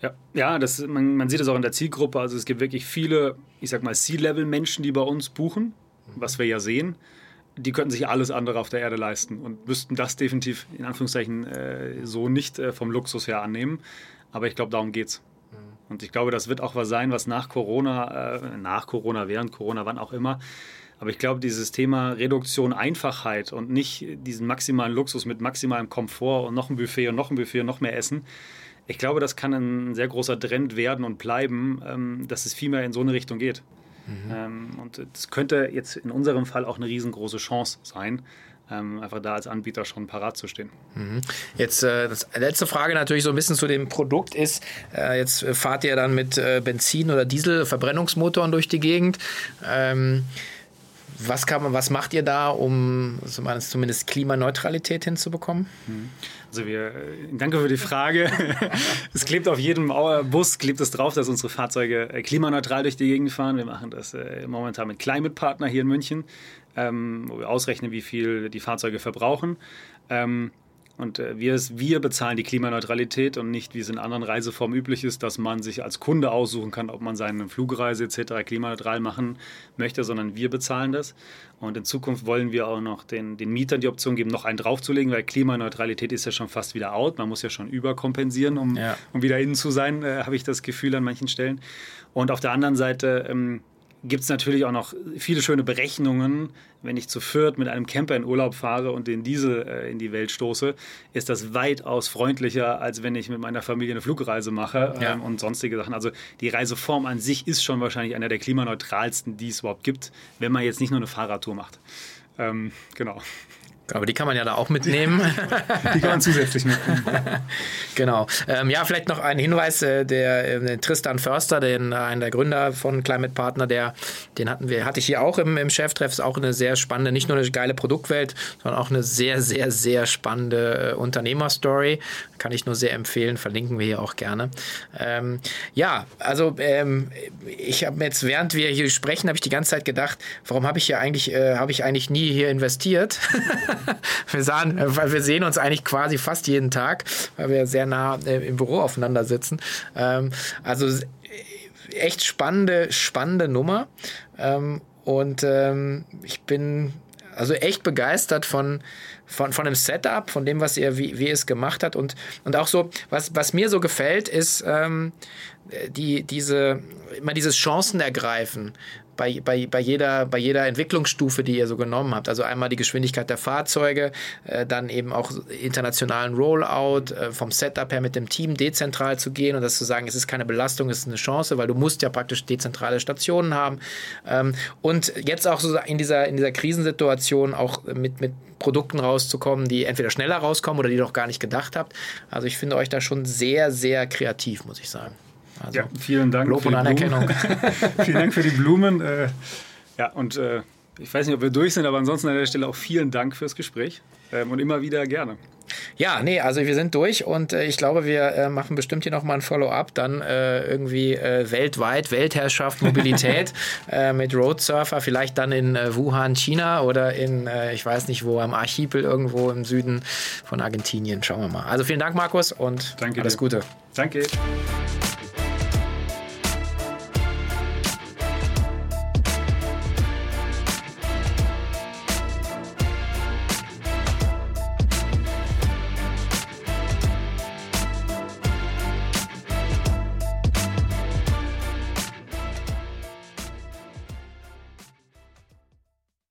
Ja, ja das, man, man sieht das auch in der Zielgruppe. Also es gibt wirklich viele, ich sag mal, C-Level-Menschen, die bei uns buchen, was wir ja sehen. Die könnten sich alles andere auf der Erde leisten und müssten das definitiv in Anführungszeichen äh, so nicht äh, vom Luxus her annehmen. Aber ich glaube, darum geht's. Mhm. Und ich glaube, das wird auch was sein, was nach Corona, äh, nach Corona, während Corona, wann auch immer, aber ich glaube, dieses Thema Reduktion, Einfachheit und nicht diesen maximalen Luxus mit maximalem Komfort und noch ein Buffet und noch ein Buffet und noch mehr Essen, ich glaube, das kann ein sehr großer Trend werden und bleiben, ähm, dass es viel mehr in so eine Richtung geht. Mhm. Ähm, und das könnte jetzt in unserem Fall auch eine riesengroße Chance sein, ähm, einfach da als Anbieter schon parat zu stehen.
Mhm. Jetzt äh, das letzte Frage natürlich so ein bisschen zu dem Produkt ist, äh, jetzt fahrt ihr dann mit äh, Benzin oder Diesel Verbrennungsmotoren durch die Gegend. Ähm, was, kann man, was macht ihr da, um zumindest Klimaneutralität hinzubekommen?
Mhm. Also wir, äh, danke für die Frage. es klebt auf jedem Bus, klebt es drauf, dass unsere Fahrzeuge äh, klimaneutral durch die Gegend fahren. Wir machen das äh, momentan mit Climate Partner hier in München, ähm, wo wir ausrechnen, wie viel die Fahrzeuge verbrauchen. Und äh, wir, wir bezahlen die Klimaneutralität und nicht, wie es in anderen Reiseformen üblich ist, dass man sich als Kunde aussuchen kann, ob man seine Flugreise etc. klimaneutral machen möchte, sondern wir bezahlen das. Und in Zukunft wollen wir auch noch den, den Mietern die Option geben, noch einen draufzulegen, weil Klimaneutralität ist ja schon fast wieder out. Man muss ja schon überkompensieren, um, ja. um wieder innen zu sein, äh, habe ich das Gefühl an manchen Stellen. Und auf der anderen Seite ähm, gibt es natürlich auch noch viele schöne Berechnungen. Wenn ich zu Fürth mit einem Camper in Urlaub fahre und den Diesel äh, in die Welt stoße, ist das weitaus freundlicher, als wenn ich mit meiner Familie eine Flugreise mache ähm, ja. und sonstige Sachen. Also die Reiseform an sich ist schon wahrscheinlich einer der klimaneutralsten, die es überhaupt gibt, wenn man jetzt nicht nur eine Fahrradtour macht. Ähm, genau.
Aber die kann man ja da auch mitnehmen.
die kann man zusätzlich mitnehmen.
genau. Ähm, ja, vielleicht noch ein Hinweis: äh, der äh, Tristan Förster, den, äh, einer der Gründer von Climate Partner, der, den hatten wir, hatte ich hier auch im, im Cheftreff. Ist auch eine sehr spannende, nicht nur eine geile Produktwelt, sondern auch eine sehr, sehr, sehr spannende äh, Unternehmerstory. Kann ich nur sehr empfehlen. Verlinken wir hier auch gerne. Ähm, ja, also ähm, ich habe jetzt, während wir hier sprechen, habe ich die ganze Zeit gedacht, warum habe ich hier eigentlich, äh, habe ich eigentlich nie hier investiert? wir, sahen, äh, wir sehen uns eigentlich quasi fast jeden Tag, weil wir sehr nah äh, im Büro aufeinander sitzen. Ähm, also äh, echt spannende, spannende Nummer. Ähm, und ähm, ich bin also echt begeistert von, von, von dem Setup, von dem, was ihr, wie, wie ihr es gemacht hat. Und, und auch so, was, was mir so gefällt, ist ähm, die, diese, immer dieses Chancen ergreifen bei, bei, bei, jeder, bei jeder Entwicklungsstufe, die ihr so genommen habt. Also einmal die Geschwindigkeit der Fahrzeuge, äh, dann eben auch internationalen Rollout, äh, vom Setup her mit dem Team dezentral zu gehen und das zu sagen, es ist keine Belastung, es ist eine Chance, weil du musst ja praktisch dezentrale Stationen haben. Ähm, und jetzt auch so in dieser, in dieser Krisensituation auch mit, mit Produkten rauszukommen, die entweder schneller rauskommen oder die ihr noch gar nicht gedacht habt. Also ich finde euch da schon sehr, sehr kreativ, muss ich sagen.
Also ja, vielen Dank.
Lob und Anerkennung.
vielen Dank für die Blumen. Äh, ja, und äh, ich weiß nicht, ob wir durch sind, aber ansonsten an der Stelle auch vielen Dank fürs Gespräch ähm, und immer wieder gerne.
Ja, nee, also wir sind durch und äh, ich glaube, wir äh, machen bestimmt hier nochmal ein Follow-up, dann äh, irgendwie äh, weltweit, Weltherrschaft, Mobilität mit Roadsurfer, vielleicht dann in Wuhan, China oder in, ich weiß nicht wo, am Archipel irgendwo im Süden von Argentinien. Schauen wir mal. Also vielen Dank, Markus, und
Danke
alles
dir.
Gute.
Danke.